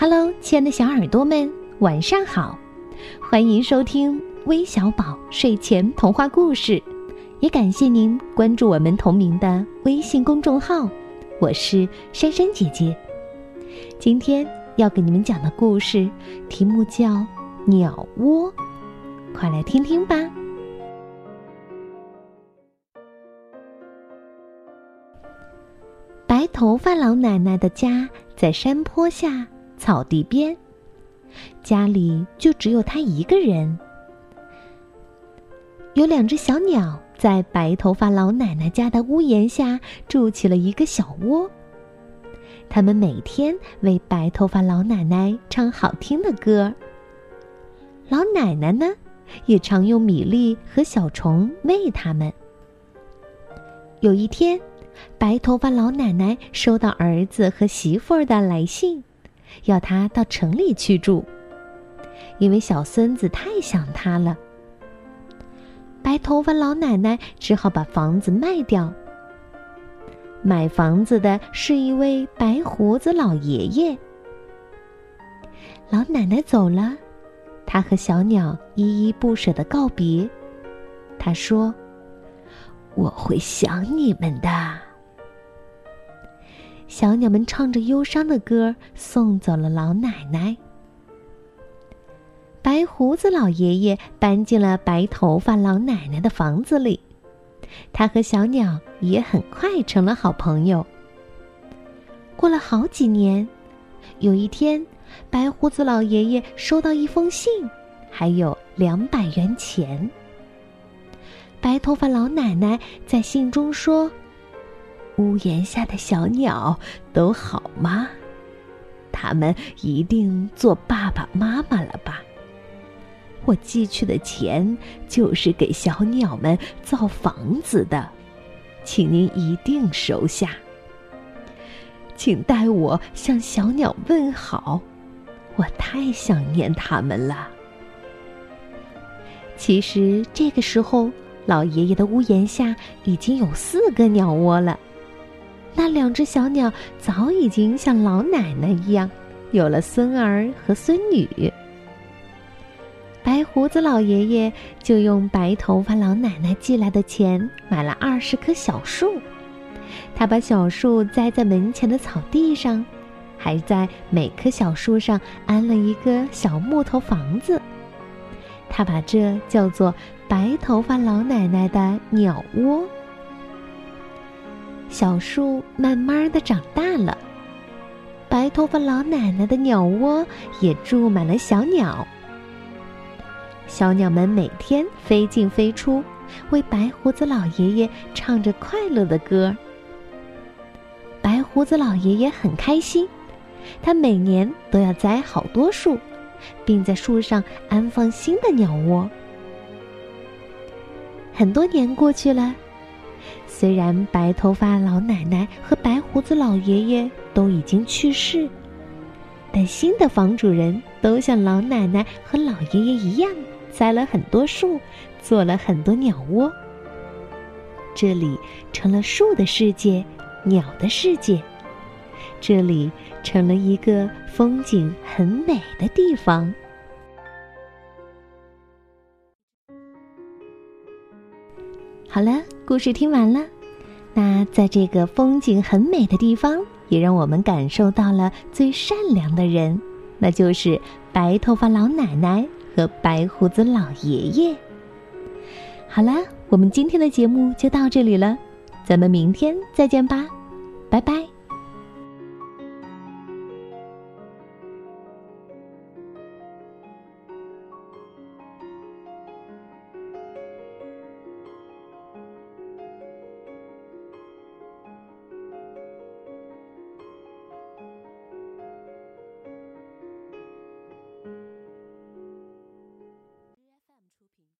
Hello，亲爱的小耳朵们，晚上好！欢迎收听微小宝睡前童话故事，也感谢您关注我们同名的微信公众号。我是珊珊姐姐，今天要给你们讲的故事题目叫《鸟窝》，快来听听吧。白头发老奶奶的家在山坡下。草地边，家里就只有他一个人。有两只小鸟在白头发老奶奶家的屋檐下筑起了一个小窝。他们每天为白头发老奶奶唱好听的歌。老奶奶呢，也常用米粒和小虫喂它们。有一天，白头发老奶奶收到儿子和媳妇儿的来信。要他到城里去住，因为小孙子太想他了。白头发老奶奶只好把房子卖掉。买房子的是一位白胡子老爷爷。老奶奶走了，他和小鸟依依不舍的告别。他说：“我会想你们的。”小鸟们唱着忧伤的歌，送走了老奶奶。白胡子老爷爷搬进了白头发老奶奶的房子里，他和小鸟也很快成了好朋友。过了好几年，有一天，白胡子老爷爷收到一封信，还有两百元钱。白头发老奶奶在信中说。屋檐下的小鸟都好吗？他们一定做爸爸妈妈了吧？我寄去的钱就是给小鸟们造房子的，请您一定收下。请代我向小鸟问好，我太想念他们了。其实这个时候，老爷爷的屋檐下已经有四个鸟窝了。那两只小鸟早已经像老奶奶一样，有了孙儿和孙女。白胡子老爷爷就用白头发老奶奶寄来的钱买了二十棵小树，他把小树栽在门前的草地上，还在每棵小树上安了一个小木头房子。他把这叫做“白头发老奶奶的鸟窝”。小树慢慢的长大了，白头发老奶奶的鸟窝也住满了小鸟。小鸟们每天飞进飞出，为白胡子老爷爷唱着快乐的歌。白胡子老爷爷很开心，他每年都要栽好多树，并在树上安放新的鸟窝。很多年过去了。虽然白头发老奶奶和白胡子老爷爷都已经去世，但新的房主人都像老奶奶和老爷爷一样，栽了很多树，做了很多鸟窝。这里成了树的世界，鸟的世界，这里成了一个风景很美的地方。好了，故事听完了。那在这个风景很美的地方，也让我们感受到了最善良的人，那就是白头发老奶奶和白胡子老爷爷。好了，我们今天的节目就到这里了，咱们明天再见吧，拜拜。